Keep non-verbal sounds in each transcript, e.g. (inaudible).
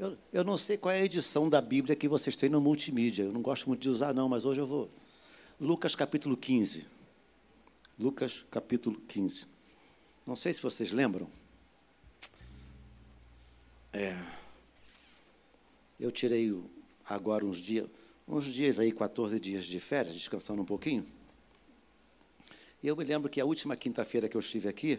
Eu, eu não sei qual é a edição da Bíblia que vocês têm no multimídia. Eu não gosto muito de usar, não, mas hoje eu vou. Lucas capítulo 15. Lucas capítulo 15. Não sei se vocês lembram. É, eu tirei agora uns dias, uns dias aí, 14 dias de férias, descansando um pouquinho. E eu me lembro que a última quinta-feira que eu estive aqui,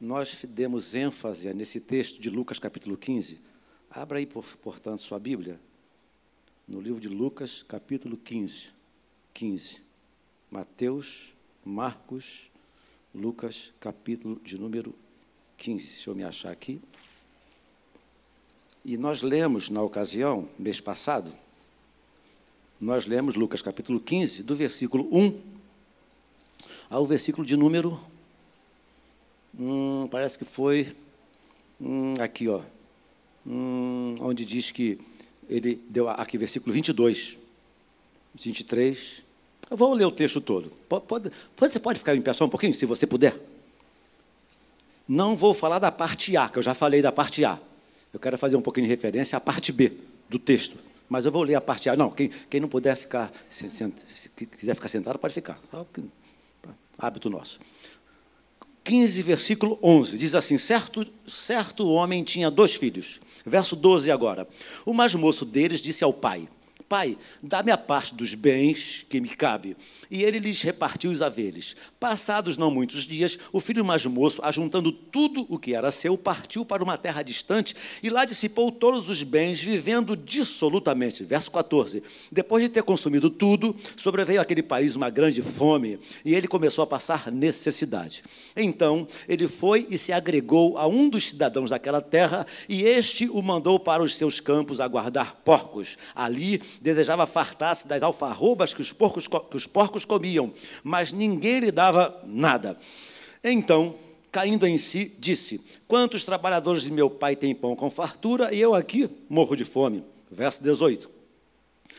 nós demos ênfase nesse texto de Lucas capítulo 15. Abra aí, portanto, sua Bíblia, no livro de Lucas capítulo 15. 15. Mateus, Marcos, Lucas capítulo de número 15. Deixa eu me achar aqui. E nós lemos na ocasião, mês passado, nós lemos Lucas capítulo 15, do versículo 1 ao versículo de número. Hum, parece que foi hum, aqui, ó. Hum, onde diz que ele deu aqui, versículo 22, 23. Eu vou ler o texto todo. Pode, pode, você pode ficar em pé só um pouquinho, se você puder? Não vou falar da parte A, que eu já falei da parte A. Eu quero fazer um pouquinho de referência à parte B do texto. Mas eu vou ler a parte A. Não, quem, quem não puder ficar, se, se, se quiser ficar sentado, pode ficar. Hábito nosso. 15, versículo 11, diz assim: certo, certo homem tinha dois filhos. Verso 12 agora. O mais moço deles disse ao pai: Pai, dá-me a parte dos bens que me cabe. E ele lhes repartiu os haveres. Passados não muitos dias, o filho mais moço, ajuntando tudo o que era seu, partiu para uma terra distante e lá dissipou todos os bens, vivendo dissolutamente. Verso 14. Depois de ter consumido tudo, sobreveio àquele país uma grande fome e ele começou a passar necessidade. Então ele foi e se agregou a um dos cidadãos daquela terra e este o mandou para os seus campos a guardar porcos. Ali desejava fartar-se das alfarrobas que os, porcos, que os porcos comiam, mas ninguém lhe dava nada. Então, caindo em si, disse: Quantos trabalhadores de meu pai têm pão com fartura e eu aqui morro de fome? Verso 18.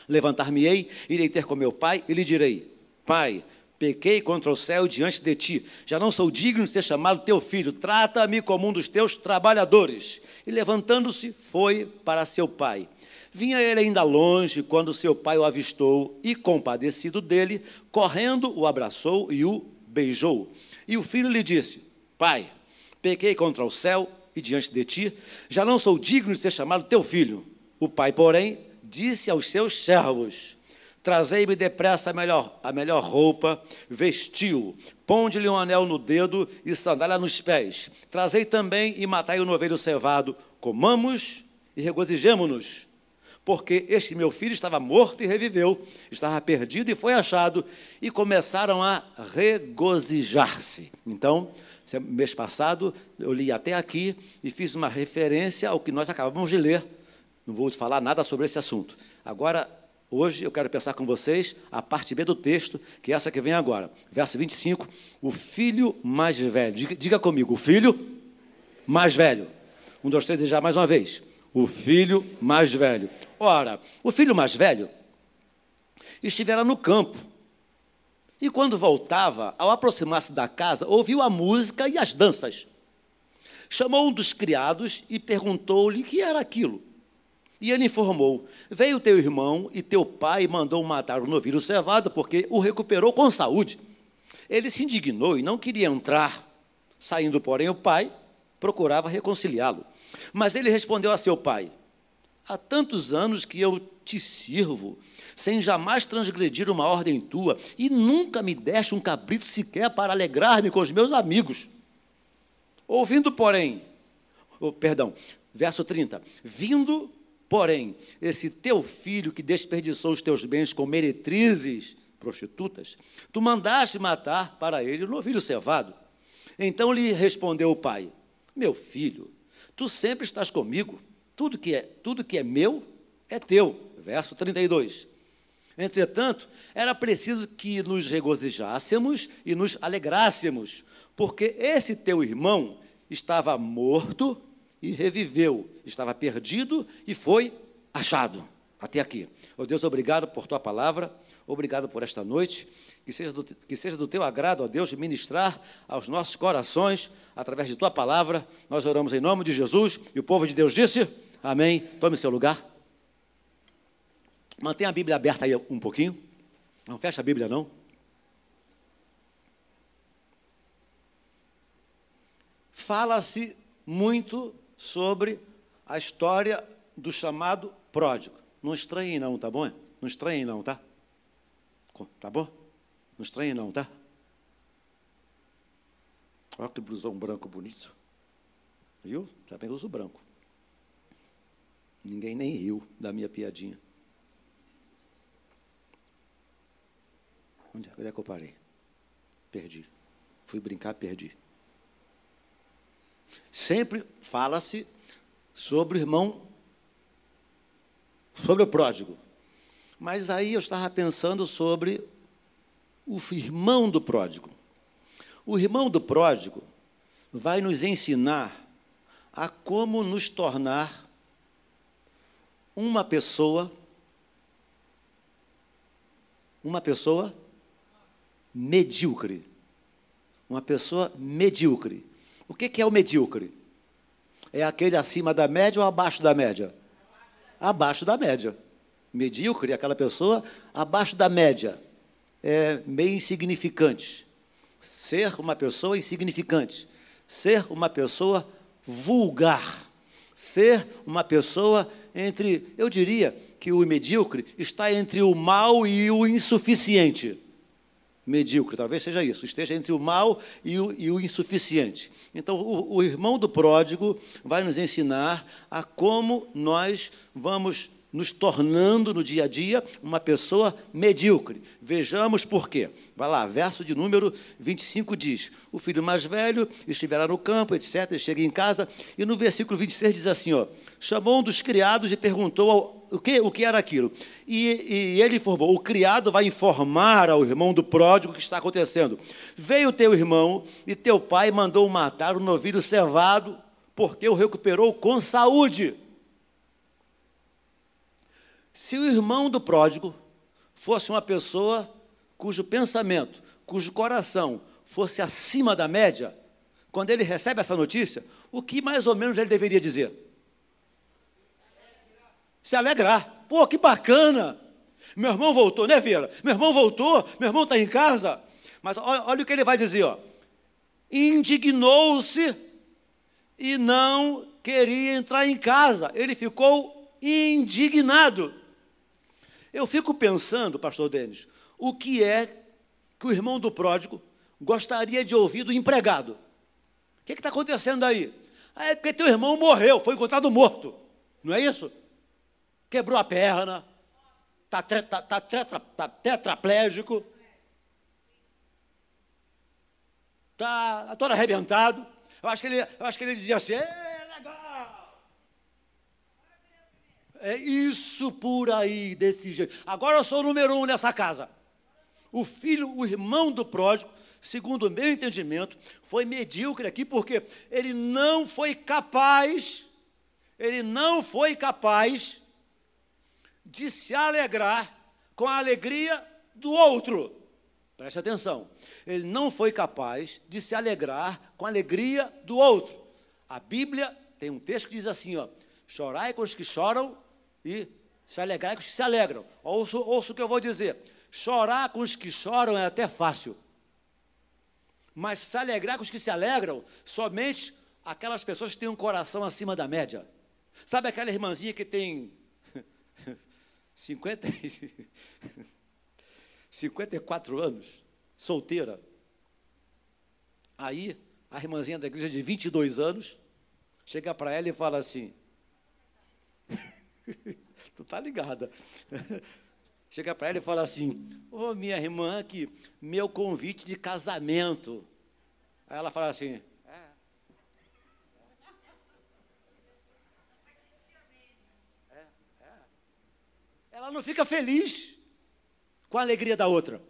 Levantar-me-ei, irei ter com meu pai e lhe direi: Pai, pequei contra o céu diante de ti, já não sou digno de ser chamado teu filho, trata-me como um dos teus trabalhadores. E levantando-se, foi para seu pai. Vinha ele ainda longe quando seu pai o avistou e, compadecido dele, correndo, o abraçou e o beijou. E o filho lhe disse: Pai, pequei contra o céu e diante de ti, já não sou digno de ser chamado teu filho. O pai, porém, disse aos seus servos: Trazei-me depressa a melhor, a melhor roupa, vestiu, ponde-lhe um anel no dedo e sandália nos pés. Trazei também e matai o novelho cevado, comamos e regozijemo-nos porque este meu filho estava morto e reviveu, estava perdido e foi achado, e começaram a regozijar-se. Então, mês passado, eu li até aqui e fiz uma referência ao que nós acabamos de ler. Não vou falar nada sobre esse assunto. Agora, hoje, eu quero pensar com vocês a parte B do texto, que é essa que vem agora. Verso 25, o filho mais velho. Diga, comigo, o filho mais velho. Um, dois, três, e já mais uma vez o filho mais velho. Ora, o filho mais velho estivera no campo. E quando voltava, ao aproximar-se da casa, ouviu a música e as danças. Chamou um dos criados e perguntou-lhe o que era aquilo. E ele informou: Veio teu irmão e teu pai mandou matar o novilho cevado, porque o recuperou com saúde. Ele se indignou e não queria entrar. Saindo, porém, o pai procurava reconciliá-lo. Mas ele respondeu a seu pai: Há tantos anos que eu te sirvo, sem jamais transgredir uma ordem tua, e nunca me deste um cabrito sequer para alegrar-me com os meus amigos. Ouvindo, porém, oh, perdão, verso 30, vindo, porém, esse teu filho que desperdiçou os teus bens com meretrizes, prostitutas, tu mandaste matar para ele o novilho cevado. Então lhe respondeu o pai: Meu filho, Tu sempre estás comigo, tudo que é, tudo que é meu é teu. Verso 32. Entretanto, era preciso que nos regozijássemos e nos alegrássemos, porque esse teu irmão estava morto e reviveu, estava perdido e foi achado. Até aqui. Oh Deus, obrigado por tua palavra, obrigado por esta noite. Que seja, do, que seja do teu agrado, ó Deus, ministrar aos nossos corações, através de tua palavra. Nós oramos em nome de Jesus e o povo de Deus disse: Amém? Tome seu lugar. Mantenha a Bíblia aberta aí um pouquinho. Não fecha a Bíblia, não. Fala-se muito sobre a história do chamado pródigo. Não estranhe não, tá bom? Não estranhe não, tá? Tá bom? Não estranhe não, tá? Olha que blusão branco bonito. Viu? Também uso branco. Ninguém nem riu da minha piadinha. Onde, onde é que eu parei? Perdi. Fui brincar, perdi. Sempre fala-se sobre o irmão, sobre o pródigo. Mas aí eu estava pensando sobre o irmão do pródigo. O irmão do pródigo vai nos ensinar a como nos tornar uma pessoa uma pessoa medíocre. Uma pessoa medíocre. O que é o medíocre? É aquele acima da média ou abaixo da média? Abaixo da média. Medíocre aquela pessoa abaixo da média. É meio insignificante. Ser uma pessoa insignificante. Ser uma pessoa vulgar. Ser uma pessoa entre, eu diria que o medíocre está entre o mal e o insuficiente. Medíocre, talvez seja isso, esteja entre o mal e o, e o insuficiente. Então, o, o irmão do pródigo vai nos ensinar a como nós vamos nos tornando no dia a dia uma pessoa medíocre. Vejamos por quê. Vai lá, verso de número 25 diz: O filho mais velho estiverá no campo, etc. Chega em casa, e no versículo 26 diz assim: ó, chamou um dos criados e perguntou ao, o, que, o que era aquilo. E, e ele informou: o criado vai informar ao irmão do pródigo o que está acontecendo. Veio teu irmão e teu pai mandou matar o novilho cevado, porque o recuperou com saúde. Se o irmão do pródigo fosse uma pessoa cujo pensamento, cujo coração fosse acima da média, quando ele recebe essa notícia, o que mais ou menos ele deveria dizer? Se alegrar. Pô, que bacana! Meu irmão voltou, né, Vera? Meu irmão voltou, meu irmão está em casa. Mas olha, olha, o que ele vai dizer, ó. Indignou-se e não queria entrar em casa. Ele ficou indignado. Eu fico pensando, pastor Denis, o que é que o irmão do pródigo gostaria de ouvir do empregado? O que está acontecendo aí? Ah, é porque teu irmão morreu, foi encontrado morto. Não é isso? Quebrou a perna, está tá, tá, tá tetraplégico, está todo arrebentado. Eu acho que ele, eu acho que ele dizia assim, É isso por aí, desse jeito. Agora eu sou o número um nessa casa. O filho, o irmão do pródigo, segundo o meu entendimento, foi medíocre aqui porque ele não foi capaz, ele não foi capaz de se alegrar com a alegria do outro. Preste atenção. Ele não foi capaz de se alegrar com a alegria do outro. A Bíblia tem um texto que diz assim, ó: Chorai com os que choram e se alegrar com os que se alegram. Ouça, ouça o que eu vou dizer. Chorar com os que choram é até fácil. Mas se alegrar com os que se alegram, somente aquelas pessoas que têm um coração acima da média. Sabe aquela irmãzinha que tem (laughs) 50, 54 (laughs) anos, solteira? Aí, a irmãzinha da igreja de 22 anos chega para ela e fala assim: (laughs) tu tá ligada. (laughs) Chega para ela e fala assim: Ô oh, minha irmã, que meu convite de casamento. Aí ela fala assim: é. É, é. Ela não fica feliz com a alegria da outra.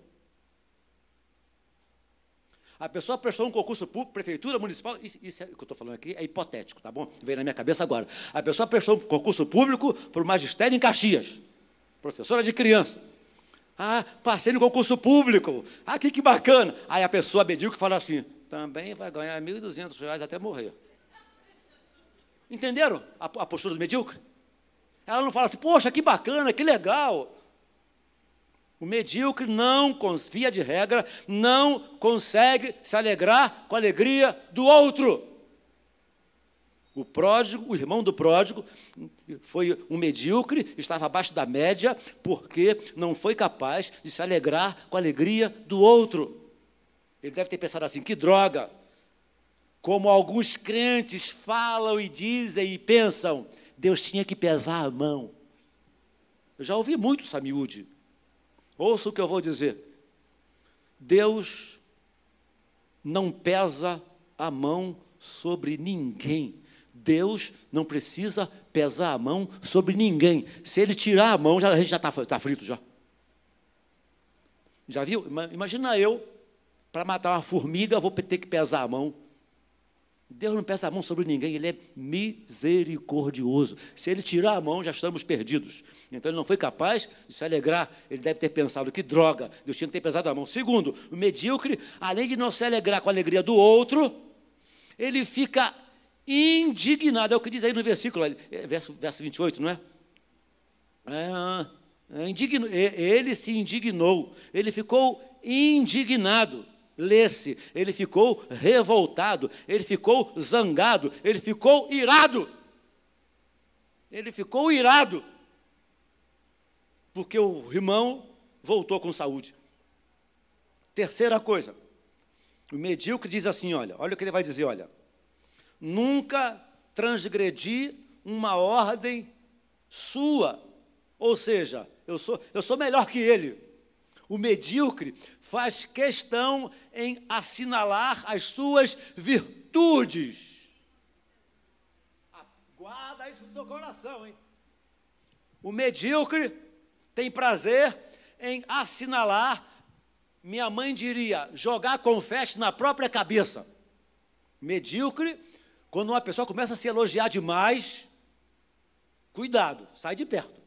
A pessoa prestou um concurso público, prefeitura, municipal, isso, isso é, o que eu estou falando aqui é hipotético, tá bom? Veio na minha cabeça agora. A pessoa prestou um concurso público para o magistério em Caxias, professora de criança. Ah, passei no concurso público. Ah, que, que bacana. Aí a pessoa que fala assim, também vai ganhar R$ 1.200 até morrer. Entenderam a, a postura do medíocre? Ela não fala assim, poxa, que bacana, que legal. O medíocre não, via de regra, não consegue se alegrar com a alegria do outro. O pródigo, o irmão do pródigo, foi um medíocre, estava abaixo da média, porque não foi capaz de se alegrar com a alegria do outro. Ele deve ter pensado assim: que droga! Como alguns crentes falam e dizem e pensam, Deus tinha que pesar a mão. Eu já ouvi muito essa miúde. Ouça o que eu vou dizer. Deus não pesa a mão sobre ninguém. Deus não precisa pesar a mão sobre ninguém. Se ele tirar a mão, já, a gente já está tá frito já. Já viu? Imagina eu, para matar uma formiga, vou ter que pesar a mão. Deus não pesa a mão sobre ninguém, Ele é misericordioso. Se Ele tirar a mão, já estamos perdidos. Então Ele não foi capaz de se alegrar. Ele deve ter pensado, que droga, Deus tinha que ter pesado a mão. Segundo, o medíocre, além de não se alegrar com a alegria do outro, ele fica indignado. É o que diz aí no versículo, é, verso, verso 28, não é? é, é indigno, ele se indignou, ele ficou indignado lesse, ele ficou revoltado, ele ficou zangado, ele ficou irado. Ele ficou irado, porque o irmão voltou com saúde. Terceira coisa, o medíocre diz assim: olha, olha o que ele vai dizer: olha, nunca transgredi uma ordem sua, ou seja, eu sou, eu sou melhor que ele. O medíocre faz questão em assinalar as suas virtudes. Guarda isso no seu coração, hein? O medíocre tem prazer em assinalar, minha mãe diria, jogar confete na própria cabeça. Medíocre, quando uma pessoa começa a se elogiar demais, cuidado, sai de perto.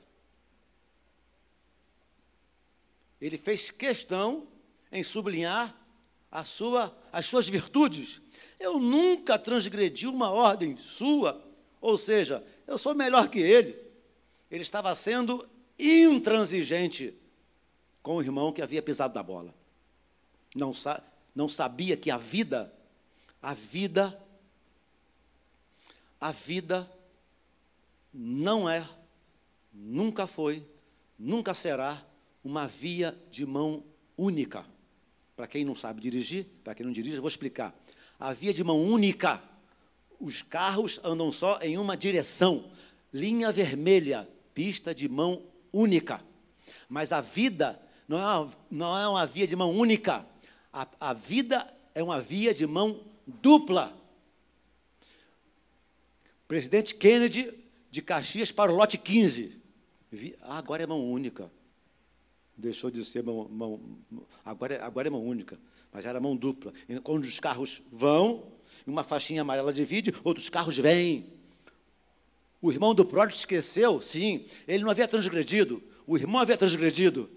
Ele fez questão em sublinhar a sua, as suas virtudes. Eu nunca transgredi uma ordem sua, ou seja, eu sou melhor que ele. Ele estava sendo intransigente com o irmão que havia pisado na bola. Não, sa não sabia que a vida, a vida, a vida não é, nunca foi, nunca será uma via de mão única. Para quem não sabe dirigir, para quem não dirige, eu vou explicar. A via de mão única, os carros andam só em uma direção, linha vermelha, pista de mão única. Mas a vida não é uma, não é uma via de mão única, a, a vida é uma via de mão dupla. Presidente Kennedy de Caxias para o lote 15. Ah, agora é mão única deixou de ser mão, mão agora, é, agora é mão única, mas era mão dupla. E quando os carros vão, uma faixinha amarela divide, outros carros vêm. O irmão do pródigo esqueceu, sim, ele não havia transgredido, o irmão havia transgredido.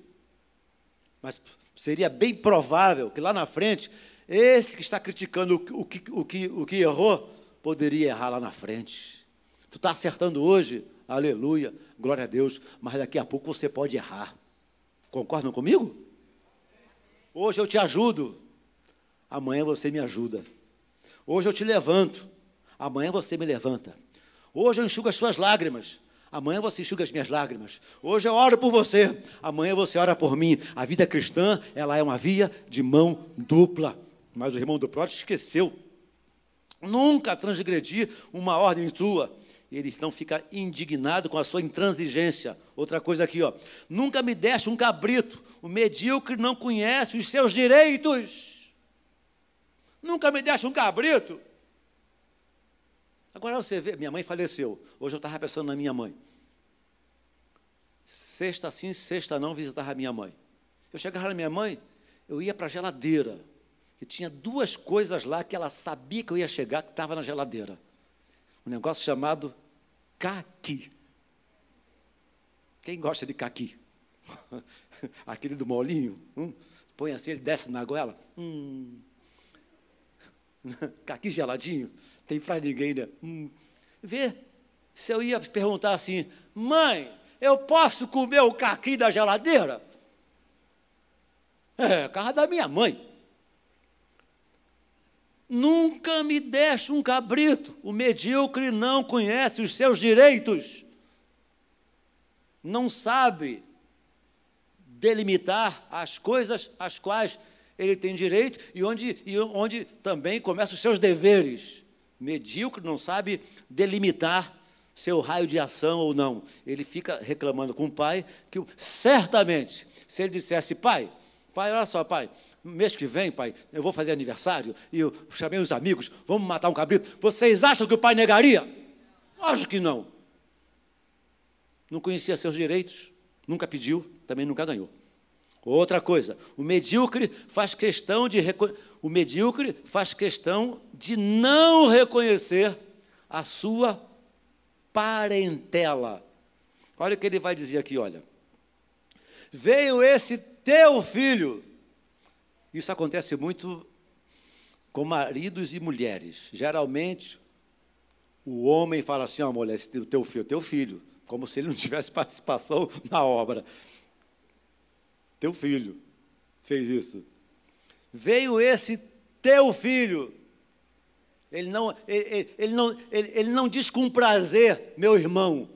Mas seria bem provável que lá na frente, esse que está criticando o que, o que, o que errou, poderia errar lá na frente. Tu está acertando hoje, aleluia, glória a Deus, mas daqui a pouco você pode errar. Concordam comigo? Hoje eu te ajudo, amanhã você me ajuda. Hoje eu te levanto, amanhã você me levanta. Hoje eu enxugo as suas lágrimas, amanhã você enxuga as minhas lágrimas. Hoje eu oro por você, amanhã você ora por mim. A vida cristã, ela é uma via de mão dupla. Mas o irmão do pródigo esqueceu. Nunca transgredir uma ordem sua ele então fica indignado com a sua intransigência. Outra coisa aqui, ó. Nunca me deste um cabrito. O medíocre não conhece os seus direitos. Nunca me deste um cabrito. Agora você vê, minha mãe faleceu. Hoje eu estava pensando na minha mãe. Sexta sim, sexta não, visitava a minha mãe. Eu chegava na minha mãe, eu ia para a geladeira, que tinha duas coisas lá que ela sabia que eu ia chegar, que estava na geladeira. Um negócio chamado caqui. Quem gosta de caqui? Aquele do molinho? Hum? Põe assim, ele desce na goela. Hum. Caqui geladinho? Tem para ninguém, né? Hum. Vê, se eu ia perguntar assim, mãe, eu posso comer o caqui da geladeira? É, casa da minha mãe. Nunca me deixe um cabrito. O medíocre não conhece os seus direitos. Não sabe delimitar as coisas às quais ele tem direito e onde, e onde também começam os seus deveres. Medíocre não sabe delimitar seu raio de ação ou não. Ele fica reclamando com o pai que certamente, se ele dissesse, pai, pai, olha só, pai, mês que vem, pai, eu vou fazer aniversário e eu chamei os amigos, vamos matar um cabrito. Vocês acham que o pai negaria? Acho que não. Não conhecia seus direitos, nunca pediu, também nunca ganhou. Outra coisa, o medíocre faz questão de o medíocre faz questão de não reconhecer a sua parentela. Olha o que ele vai dizer aqui, olha. Veio esse teu filho. Isso acontece muito com maridos e mulheres. Geralmente, o homem fala assim: oh, mulher, esse teu filho, teu filho, como se ele não (laughs) tivesse participação na obra. Teu filho fez isso. Veio esse teu filho. Ele não, ele, ele, não, ele, ele não diz com prazer, meu irmão.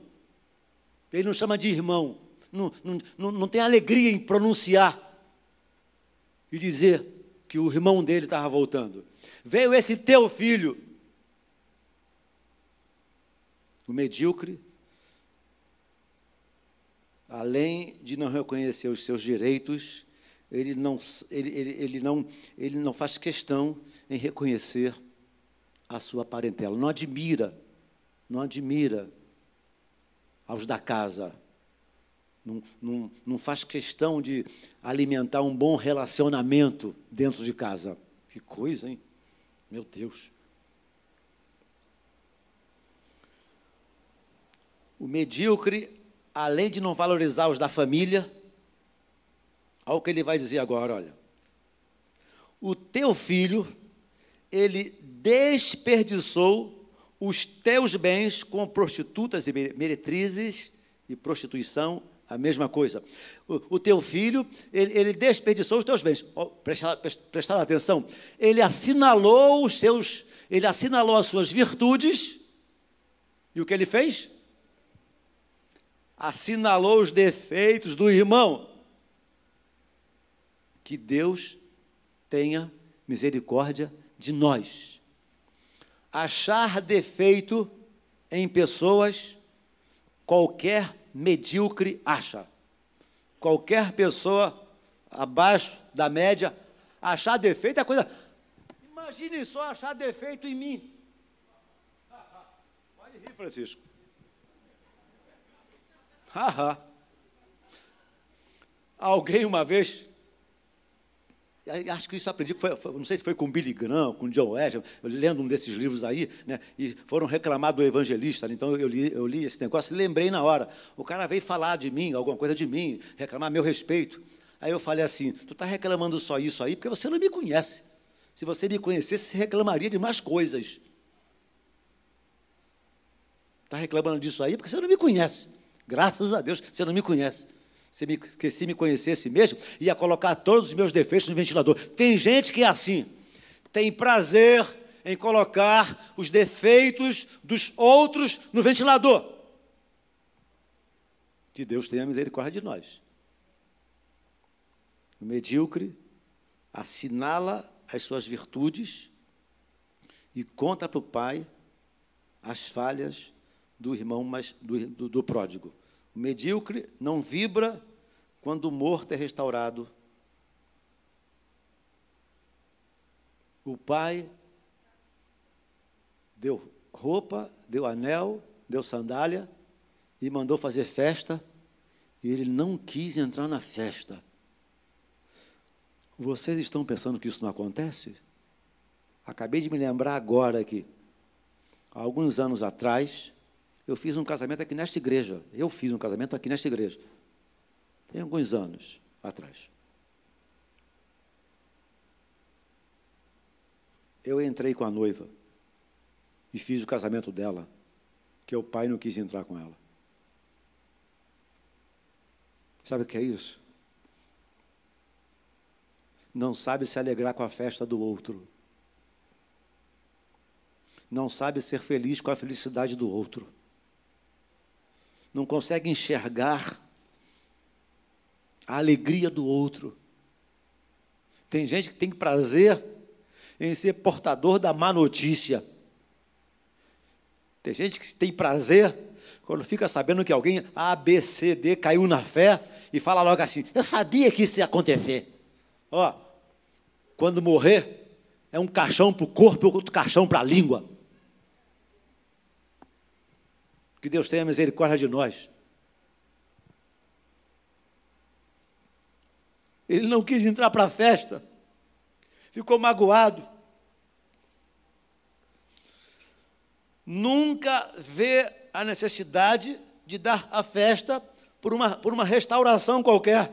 Ele não chama de irmão. Não, não, não tem alegria em pronunciar e dizer que o irmão dele estava voltando. Veio esse teu filho. O medíocre além de não reconhecer os seus direitos, ele não, ele, ele, ele, não, ele não faz questão em reconhecer a sua parentela. Não admira, não admira aos da casa. Não, não, não faz questão de alimentar um bom relacionamento dentro de casa. Que coisa, hein? Meu Deus. O medíocre além de não valorizar os da família, olha o que ele vai dizer agora, olha. O teu filho, ele desperdiçou os teus bens com prostitutas e meretrizes e prostituição, a mesma coisa. O, o teu filho, ele, ele, desperdiçou os teus bens. Oh, prestar, prestar atenção. Ele assinalou os seus, ele assinalou as suas virtudes. E o que ele fez? assinalou os defeitos do irmão. Que Deus tenha misericórdia de nós. Achar defeito em pessoas, qualquer medíocre acha. Qualquer pessoa abaixo da média, achar defeito é coisa. Imagine só achar defeito em mim. (laughs) Pode rir, Francisco. Haha. Alguém uma vez, acho que isso aprendi, foi, não sei se foi com Billy Graham, com John Wesley, lendo um desses livros aí, né, e foram reclamar do evangelista, então eu li, eu li esse negócio e lembrei na hora. O cara veio falar de mim, alguma coisa de mim, reclamar meu respeito. Aí eu falei assim, tu está reclamando só isso aí porque você não me conhece. Se você me conhecesse, você reclamaria de mais coisas. Está reclamando disso aí porque você não me conhece. Graças a Deus, você não me conhece. Se, me, se me conhecesse mesmo, ia colocar todos os meus defeitos no ventilador. Tem gente que é assim, tem prazer em colocar os defeitos dos outros no ventilador. Que Deus tenha misericórdia de nós. O medíocre assinala as suas virtudes e conta para o pai as falhas do irmão mais, do, do, do pródigo. O medíocre não vibra quando o morto é restaurado. O pai deu roupa, deu anel, deu sandália e mandou fazer festa, e ele não quis entrar na festa. Vocês estão pensando que isso não acontece? Acabei de me lembrar agora que, alguns anos atrás, eu fiz um casamento aqui nesta igreja. Eu fiz um casamento aqui nesta igreja. Tem alguns anos atrás. Eu entrei com a noiva e fiz o casamento dela que o pai não quis entrar com ela. Sabe o que é isso? Não sabe se alegrar com a festa do outro. Não sabe ser feliz com a felicidade do outro. Não consegue enxergar a alegria do outro. Tem gente que tem prazer em ser portador da má notícia. Tem gente que tem prazer quando fica sabendo que alguém A, B, C, D caiu na fé e fala logo assim: Eu sabia que isso ia acontecer. Ó, quando morrer, é um caixão para o corpo e outro caixão para a língua. Que Deus tenha misericórdia de nós. Ele não quis entrar para a festa, ficou magoado. Nunca vê a necessidade de dar a festa por uma, por uma restauração qualquer.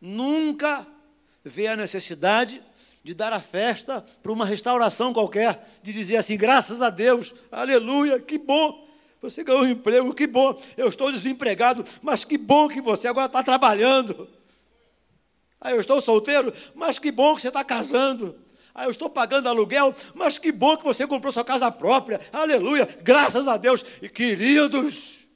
Nunca vê a necessidade de dar a festa por uma restauração qualquer, de dizer assim, graças a Deus, aleluia, que bom, você ganhou um emprego, que bom, eu estou desempregado, mas que bom que você agora está trabalhando. Ah, eu estou solteiro, mas que bom que você está casando. Ah, eu estou pagando aluguel, mas que bom que você comprou sua casa própria. Aleluia, graças a Deus. E queridos,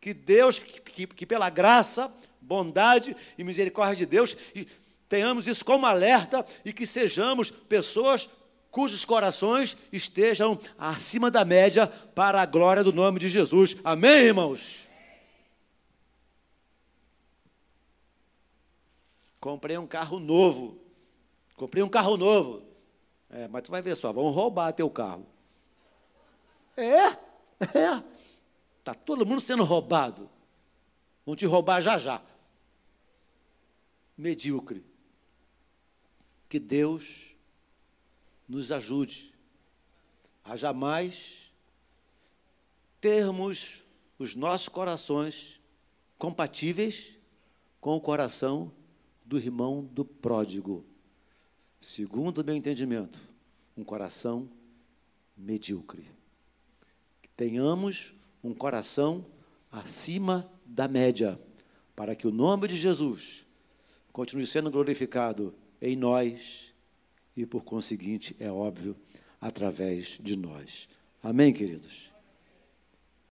que Deus, que, que pela graça, bondade e misericórdia de Deus, e tenhamos isso como alerta e que sejamos pessoas cujos corações estejam acima da média para a glória do nome de Jesus. Amém, irmãos? Comprei um carro novo. Comprei um carro novo. É, mas tu vai ver só, vão roubar teu carro. É, é. Está todo mundo sendo roubado. Vão te roubar já já. Medíocre. Que Deus nos ajude a jamais termos os nossos corações compatíveis com o coração do irmão do pródigo. Segundo o meu entendimento, um coração medíocre. Que tenhamos um coração acima da média, para que o nome de Jesus continue sendo glorificado em nós e, por conseguinte, é óbvio, através de nós. Amém, queridos?